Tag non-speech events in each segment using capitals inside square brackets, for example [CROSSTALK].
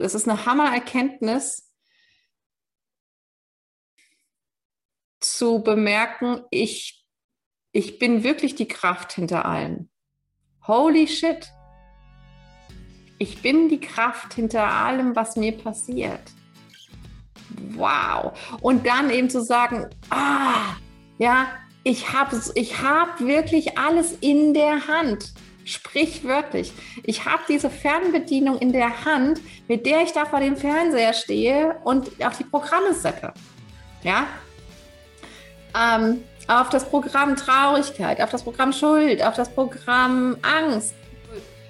es ist eine Hammererkenntnis, zu bemerken, ich, ich bin wirklich die Kraft hinter allem. Holy shit. Ich bin die Kraft hinter allem, was mir passiert. Wow. Und dann eben zu sagen, ah, ja, ich habe ich hab wirklich alles in der Hand. Sprichwörtlich. Ich habe diese Fernbedienung in der Hand, mit der ich da vor dem Fernseher stehe und auf die Programme seppe. Ja, ähm, auf das Programm Traurigkeit, auf das Programm Schuld, auf das Programm Angst.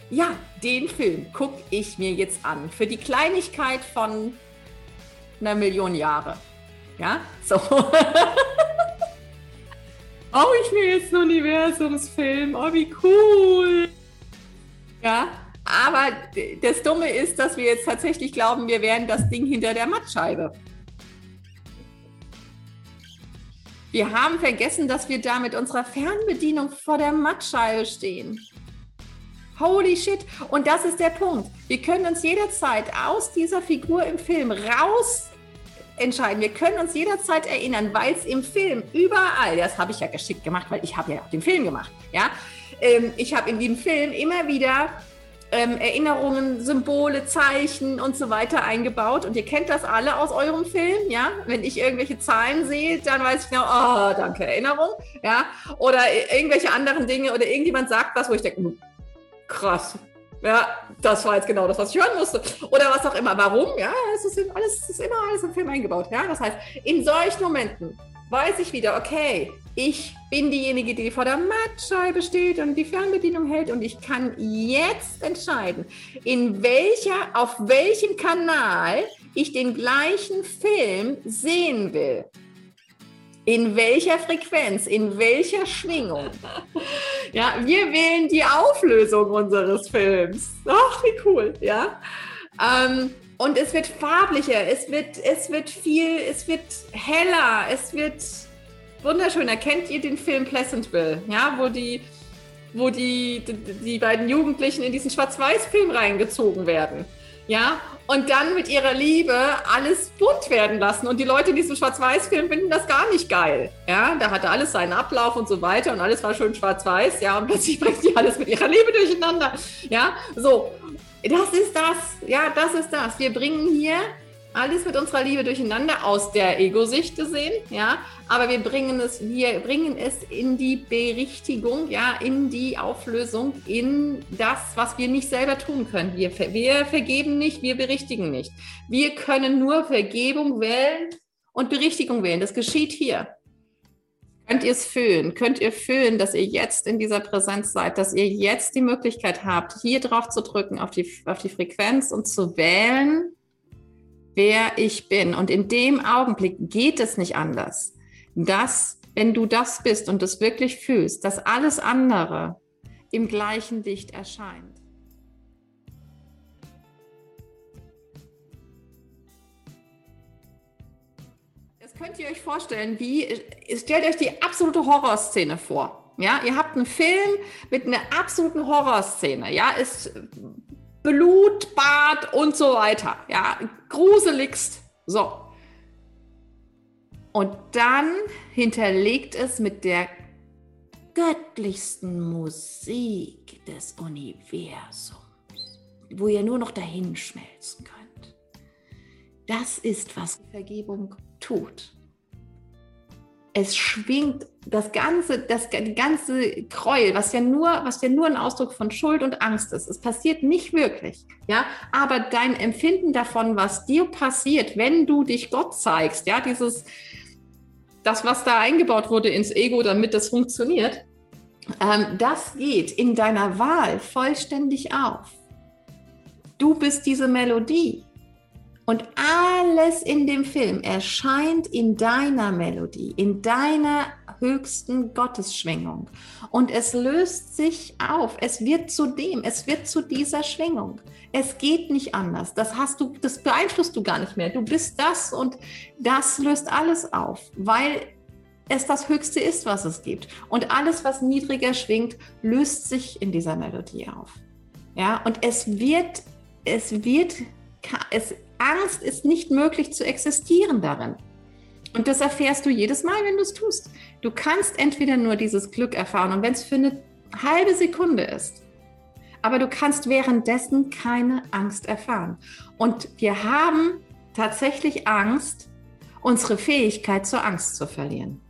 Ja, den Film gucke ich mir jetzt an. Für die Kleinigkeit von einer Million Jahre. Ja, so. [LAUGHS] oh, ich mir jetzt einen Universumsfilm. Oh, wie cool. Ja, aber das Dumme ist, dass wir jetzt tatsächlich glauben, wir wären das Ding hinter der Mattscheibe. Wir haben vergessen, dass wir da mit unserer Fernbedienung vor der Mattscheibe stehen. Holy shit. Und das ist der Punkt. Wir können uns jederzeit aus dieser Figur im Film raus entscheiden. Wir können uns jederzeit erinnern, weil es im Film überall, das habe ich ja geschickt gemacht, weil ich habe ja auch den Film gemacht, ja. Ähm, ich habe in dem Film immer wieder ähm, Erinnerungen, Symbole, Zeichen und so weiter eingebaut. Und ihr kennt das alle aus eurem Film, ja? Wenn ich irgendwelche Zahlen sehe, dann weiß ich genau, oh, danke, Erinnerung, ja? Oder irgendwelche anderen Dinge oder irgendjemand sagt was, wo ich denke, hm, krass, ja, das war jetzt genau das, was ich hören musste. Oder was auch immer. Warum? Ja, es ist, alles, es ist immer alles im Film eingebaut. Ja, das heißt, in solchen Momenten weiß ich wieder, okay, ich bin diejenige, die vor der Mattscheibe steht und die Fernbedienung hält und ich kann jetzt entscheiden, in welcher, auf welchem Kanal ich den gleichen Film sehen will. In welcher Frequenz, in welcher Schwingung. Ja, wir wählen die Auflösung unseres Films. Ach, wie cool, ja. Ähm, und es wird farblicher, es wird, es wird viel, es wird heller, es wird wunderschön. Erkennt ihr den Film Pleasantville? Ja, wo die, wo die, die, die beiden Jugendlichen in diesen Schwarz-Weiß-Film reingezogen werden. Ja, und dann mit ihrer Liebe alles bunt werden lassen. Und die Leute in diesem Schwarz-Weiß-Film finden das gar nicht geil. Ja, da hatte alles seinen Ablauf und so weiter und alles war schön schwarz-weiß. Ja, und plötzlich [LAUGHS] bringt die alles mit ihrer Liebe durcheinander. Ja, so. Das ist das. Ja, das ist das. Wir bringen hier alles mit unserer Liebe durcheinander aus der Ego-Sicht gesehen, ja, aber wir bringen es, wir bringen es in die Berichtigung, ja, in die Auflösung, in das, was wir nicht selber tun können. Wir, wir vergeben nicht, wir berichtigen nicht. Wir können nur Vergebung wählen und Berichtigung wählen. Das geschieht hier. Könnt ihr es fühlen? Könnt ihr fühlen, dass ihr jetzt in dieser Präsenz seid, dass ihr jetzt die Möglichkeit habt, hier drauf zu drücken, auf die, auf die Frequenz und zu wählen, wer ich bin. Und in dem Augenblick geht es nicht anders, dass, wenn du das bist und das wirklich fühlst, dass alles andere im gleichen Licht erscheint. Das könnt ihr euch vorstellen, wie, stellt euch die absolute Horrorszene vor. Ja, ihr habt einen Film mit einer absoluten Horrorszene. Ja, es Blut, Bad und so weiter. Ja, gruseligst. So. Und dann hinterlegt es mit der göttlichsten Musik des Universums, wo ihr nur noch dahin schmelzen könnt. Das ist, was Vergebung tut es schwingt das ganze, das die ganze Gräuel, was ja nur, was ja nur ein Ausdruck von Schuld und Angst ist. Es passiert nicht wirklich, ja. Aber dein Empfinden davon, was dir passiert, wenn du dich Gott zeigst, ja, dieses, das, was da eingebaut wurde ins Ego, damit das funktioniert, ähm, das geht in deiner Wahl vollständig auf. Du bist diese Melodie. Und alles in dem Film erscheint in deiner Melodie, in deiner höchsten Gottesschwingung. Und es löst sich auf. Es wird zu dem, es wird zu dieser Schwingung. Es geht nicht anders. Das hast du, das beeinflusst du gar nicht mehr. Du bist das und das löst alles auf, weil es das Höchste ist, was es gibt. Und alles, was niedriger schwingt, löst sich in dieser Melodie auf. Ja, und es wird, es wird es, Angst ist nicht möglich zu existieren darin. Und das erfährst du jedes Mal, wenn du es tust. Du kannst entweder nur dieses Glück erfahren und wenn es für eine halbe Sekunde ist, aber du kannst währenddessen keine Angst erfahren. Und wir haben tatsächlich Angst, unsere Fähigkeit zur Angst zu verlieren.